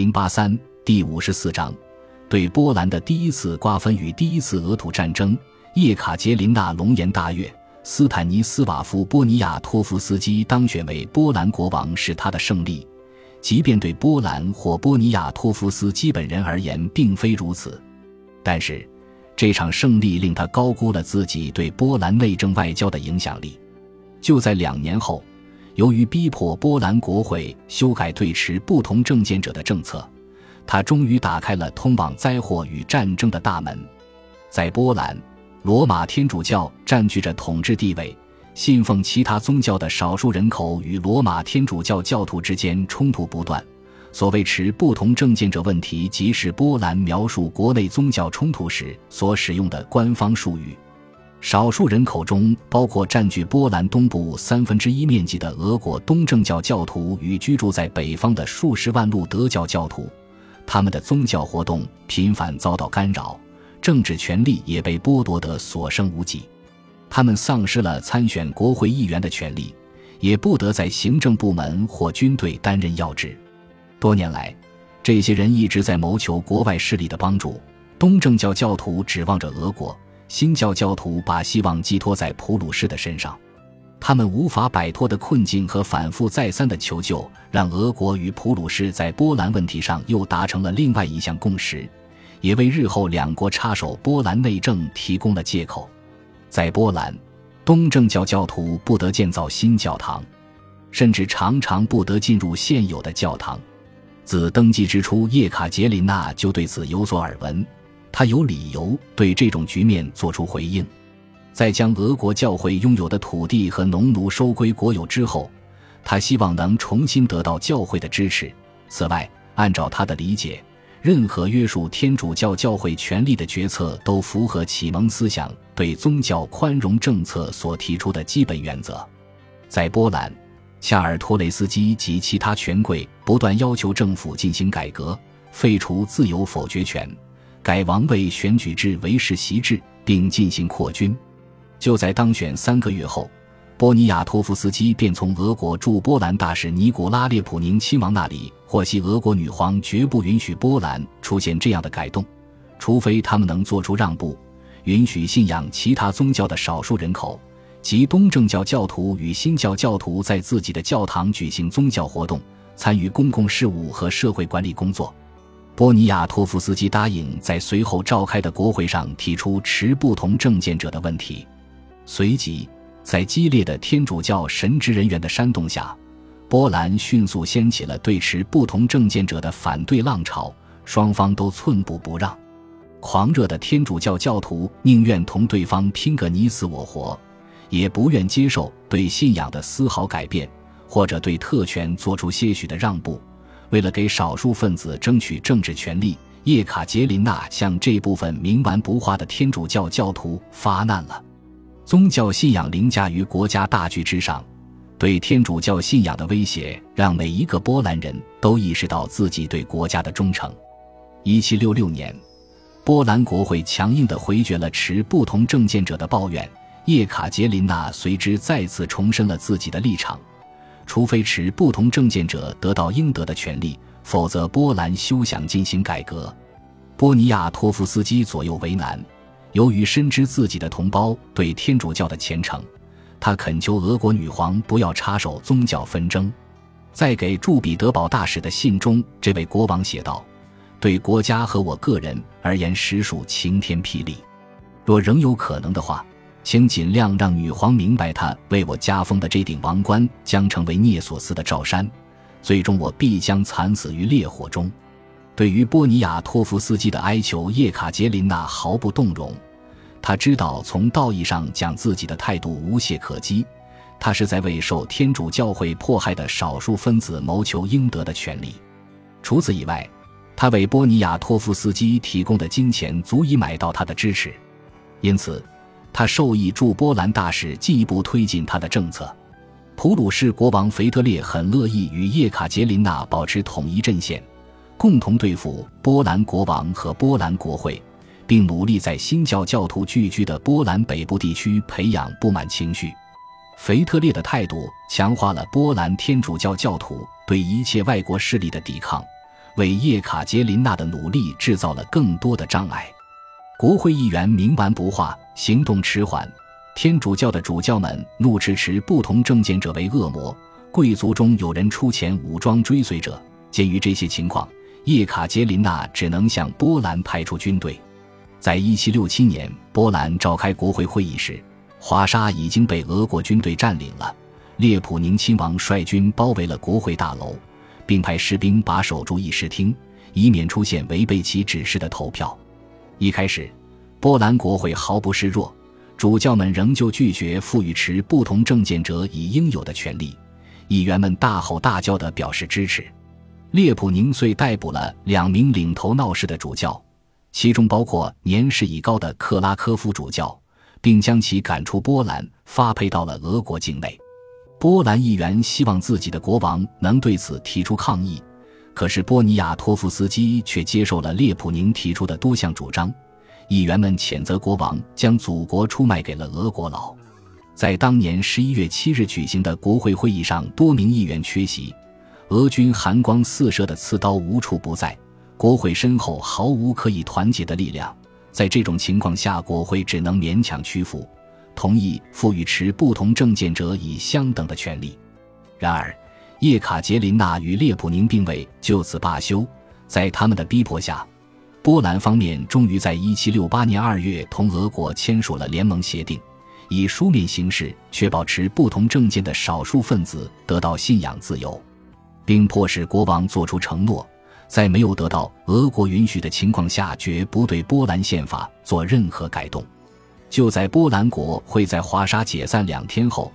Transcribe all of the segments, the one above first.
零八三第五十四章，对波兰的第一次瓜分与第一次俄土战争。叶卡捷琳娜龙颜大悦，斯坦尼斯瓦夫·波尼亚托夫斯基当选为波兰国王是他的胜利。即便对波兰或波尼亚托夫斯基本人而言并非如此，但是这场胜利令他高估了自己对波兰内政外交的影响力。就在两年后。由于逼迫波兰国会修改对持不同政见者的政策，他终于打开了通往灾祸与战争的大门。在波兰，罗马天主教占据着统治地位，信奉其他宗教的少数人口与罗马天主教教徒之间冲突不断。所谓持不同政见者问题，即是波兰描述国内宗教冲突时所使用的官方术语。少数人口中包括占据波兰东部三分之一面积的俄国东正教教徒与居住在北方的数十万路德教教徒，他们的宗教活动频繁遭到干扰，政治权力也被剥夺得所剩无几。他们丧失了参选国会议员的权利，也不得在行政部门或军队担任要职。多年来，这些人一直在谋求国外势力的帮助。东正教教徒指望着俄国。新教教徒把希望寄托在普鲁士的身上，他们无法摆脱的困境和反复再三的求救，让俄国与普鲁士在波兰问题上又达成了另外一项共识，也为日后两国插手波兰内政提供了借口。在波兰，东正教教徒不得建造新教堂，甚至常常不得进入现有的教堂。自登基之初，叶卡捷琳娜就对此有所耳闻。他有理由对这种局面做出回应，在将俄国教会拥有的土地和农奴收归国有之后，他希望能重新得到教会的支持。此外，按照他的理解，任何约束天主教教会权力的决策都符合启蒙思想对宗教宽容政策所提出的基本原则。在波兰，夏尔托雷斯基及其他权贵不断要求政府进行改革，废除自由否决权。改王位选举制为世袭制，并进行扩军。就在当选三个月后，波尼亚托夫斯基便从俄国驻波兰大使尼古拉列普宁亲王那里获悉，俄国女皇绝不允许波兰出现这样的改动，除非他们能做出让步，允许信仰其他宗教的少数人口及东正教教徒与新教教徒在自己的教堂举行宗教活动，参与公共事务和社会管理工作。波尼亚托夫斯基答应在随后召开的国会上提出持不同政见者的问题。随即，在激烈的天主教神职人员的煽动下，波兰迅速掀起了对持不同政见者的反对浪潮，双方都寸步不让。狂热的天主教教徒宁愿同对方拼个你死我活，也不愿接受对信仰的丝毫改变，或者对特权做出些许的让步。为了给少数分子争取政治权利，叶卡捷琳娜向这部分冥顽不化的天主教教徒发难了。宗教信仰凌驾于国家大局之上，对天主教信仰的威胁让每一个波兰人都意识到自己对国家的忠诚。一七六六年，波兰国会强硬地回绝了持不同政见者的抱怨，叶卡捷琳娜随之再次重申了自己的立场。除非持不同政见者得到应得的权利，否则波兰休想进行改革。波尼亚托夫斯基左右为难，由于深知自己的同胞对天主教的虔诚，他恳求俄国女皇不要插手宗教纷争。在给驻彼得堡大使的信中，这位国王写道：“对国家和我个人而言，实属晴天霹雳。若仍有可能的话。”请尽量让女皇明白，她为我加封的这顶王冠将成为涅索斯的罩衫，最终我必将惨死于烈火中。对于波尼亚托夫斯基的哀求，叶卡捷琳娜毫不动容。他知道，从道义上讲，自己的态度无懈可击。他是在为受天主教会迫害的少数分子谋求应得的权利。除此以外，他为波尼亚托夫斯基提供的金钱足以买到他的支持，因此。他授意驻波兰大使进一步推进他的政策。普鲁士国王腓特烈很乐意与叶卡捷琳娜保持统一阵线，共同对付波兰国王和波兰国会，并努力在新教教徒聚居的波兰北部地区培养不满情绪。腓特烈的态度强化了波兰天主教教徒对一切外国势力的抵抗，为叶卡捷琳娜的努力制造了更多的障碍。国会议员冥顽不化，行动迟缓。天主教的主教们怒斥持不同政见者为恶魔，贵族中有人出钱武装追随者。鉴于这些情况，叶卡捷琳娜只能向波兰派出军队。在一七六七年，波兰召开国会会议时，华沙已经被俄国军队占领了。列普宁亲王率军包围了国会大楼，并派士兵把守住议事厅，以免出现违背其指示的投票。一开始，波兰国会毫不示弱。主教们仍旧拒绝赋予持不同政见者以应有的权利，议员们大吼大叫地表示支持。列普宁遂逮捕了两名领头闹事的主教，其中包括年事已高的克拉科夫主教，并将其赶出波兰，发配到了俄国境内。波兰议员希望自己的国王能对此提出抗议，可是波尼亚托夫斯基却接受了列普宁提出的多项主张。议员们谴责国王将祖国出卖给了俄国佬。在当年十一月七日举行的国会会议上，多名议员缺席，俄军寒光四射的刺刀无处不在，国会身后毫无可以团结的力量。在这种情况下，国会只能勉强屈服，同意赋予持不同政见者以相等的权利。然而，叶卡捷琳娜与列普宁并未就此罢休，在他们的逼迫下。波兰方面终于在1768年2月同俄国签署了联盟协定，以书面形式确保持不同政见的少数分子得到信仰自由，并迫使国王作出承诺，在没有得到俄国允许的情况下，绝不对波兰宪法做任何改动。就在波兰国会在华沙解散两天后，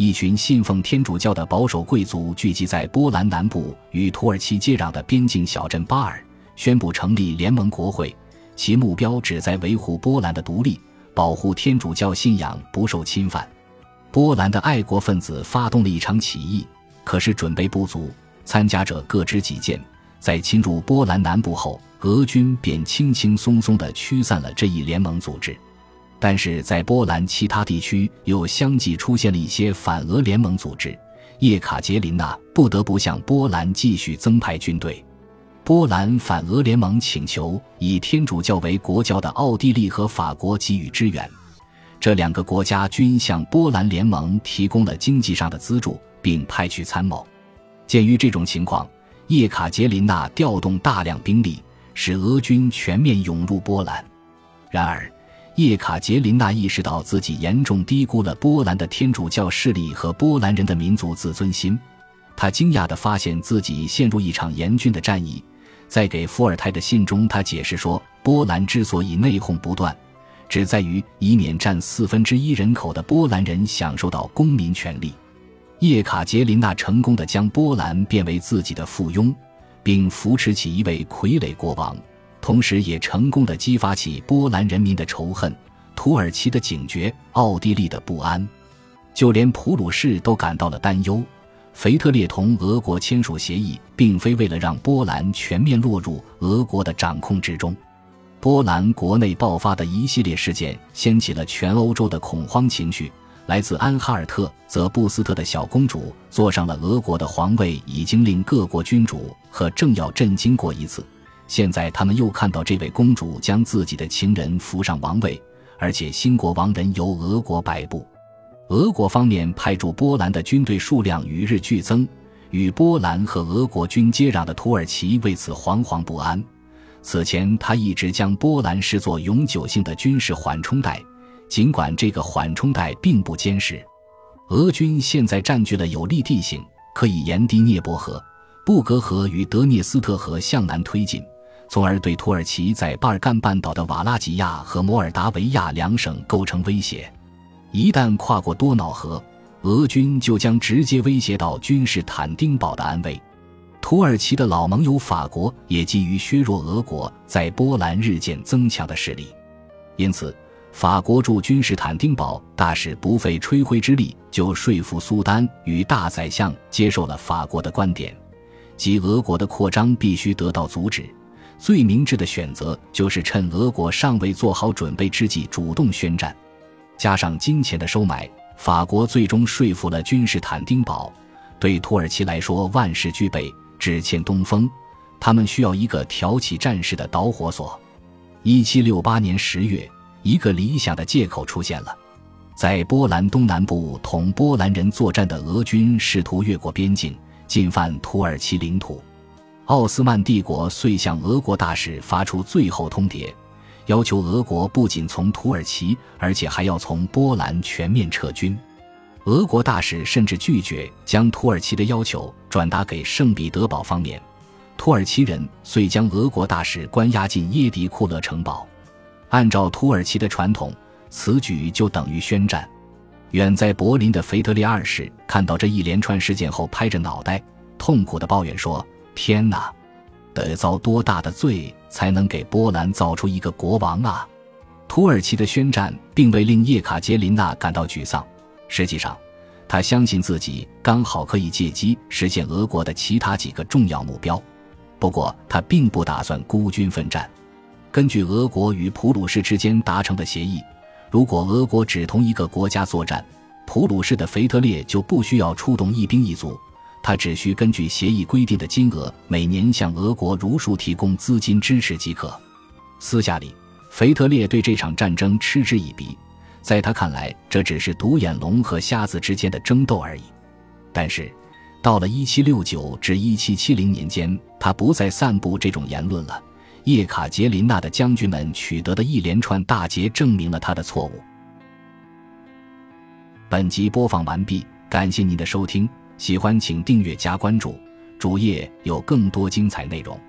一群信奉天主教的保守贵族聚集在波兰南部与土耳其接壤的边境小镇巴尔。宣布成立联盟国会，其目标旨在维护波兰的独立，保护天主教信仰不受侵犯。波兰的爱国分子发动了一场起义，可是准备不足，参加者各执己见。在侵入波兰南部后，俄军便轻轻松松地驱散了这一联盟组织。但是在波兰其他地区又相继出现了一些反俄联盟组织，叶卡捷琳娜不得不向波兰继续增派军队。波兰反俄联盟请求以天主教为国教的奥地利和法国给予支援，这两个国家均向波兰联盟提供了经济上的资助，并派去参谋。鉴于这种情况，叶卡捷琳娜调动大量兵力，使俄军全面涌入波兰。然而，叶卡捷琳娜意识到自己严重低估了波兰的天主教势力和波兰人的民族自尊心，她惊讶地发现自己陷入一场严峻的战役。在给伏尔泰的信中，他解释说，波兰之所以内讧不断，只在于以免占四分之一人口的波兰人享受到公民权利。叶卡捷琳娜成功的将波兰变为自己的附庸，并扶持起一位傀儡国王，同时也成功的激发起波兰人民的仇恨、土耳其的警觉、奥地利的不安，就连普鲁士都感到了担忧。腓特烈同俄国签署协议，并非为了让波兰全面落入俄国的掌控之中。波兰国内爆发的一系列事件，掀起了全欧洲的恐慌情绪。来自安哈尔特泽布斯特的小公主坐上了俄国的皇位，已经令各国君主和政要震惊过一次。现在他们又看到这位公主将自己的情人扶上王位，而且新国王人由俄国摆布。俄国方面派驻波兰的军队数量与日俱增，与波兰和俄国军接壤的土耳其为此惶惶不安。此前，他一直将波兰视作永久性的军事缓冲带，尽管这个缓冲带并不坚实。俄军现在占据了有利地形，可以沿堤涅伯河、布格河与德涅斯特河向南推进，从而对土耳其在巴尔干半岛的瓦拉吉亚和摩尔达维亚两省构成威胁。一旦跨过多瑙河，俄军就将直接威胁到君士坦丁堡的安危。土耳其的老盟友法国也急于削弱俄国在波兰日渐增强的势力，因此，法国驻君士坦丁堡大使不费吹灰之力就说服苏丹与大宰相接受了法国的观点，即俄国的扩张必须得到阻止。最明智的选择就是趁俄国尚未做好准备之际主动宣战。加上金钱的收买，法国最终说服了君士坦丁堡。对土耳其来说，万事俱备，只欠东风。他们需要一个挑起战事的导火索。一七六八年十月，一个理想的借口出现了。在波兰东南部同波兰人作战的俄军试图越过边境，进犯土耳其领土。奥斯曼帝国遂向俄国大使发出最后通牒，要求俄国不仅从土耳其，而且还要从波兰全面撤军。俄国大使甚至拒绝将土耳其的要求转达给圣彼得堡方面，土耳其人遂将俄国大使关押进耶迪库勒城堡。按照土耳其的传统，此举就等于宣战。远在柏林的腓特烈二世看到这一连串事件后，拍着脑袋，痛苦地抱怨说：“天哪，得遭多大的罪才能给波兰造出一个国王啊！”土耳其的宣战并未令叶卡捷琳娜感到沮丧。实际上，她相信自己刚好可以借机实现俄国的其他几个重要目标。不过，他并不打算孤军奋战。根据俄国与普鲁士之间达成的协议，如果俄国只同一个国家作战，普鲁士的腓特烈就不需要出动一兵一卒，他只需根据协议规定的金额每年向俄国如数提供资金支持即可。私下里，腓特烈对这场战争嗤之以鼻。在他看来，这只是独眼龙和瞎子之间的争斗而已。但是，到了1769至1770年间，他不再散布这种言论了。叶卡捷琳娜的将军们取得的一连串大捷，证明了他的错误。本集播放完毕，感谢您的收听，喜欢请订阅加关注，主页有更多精彩内容。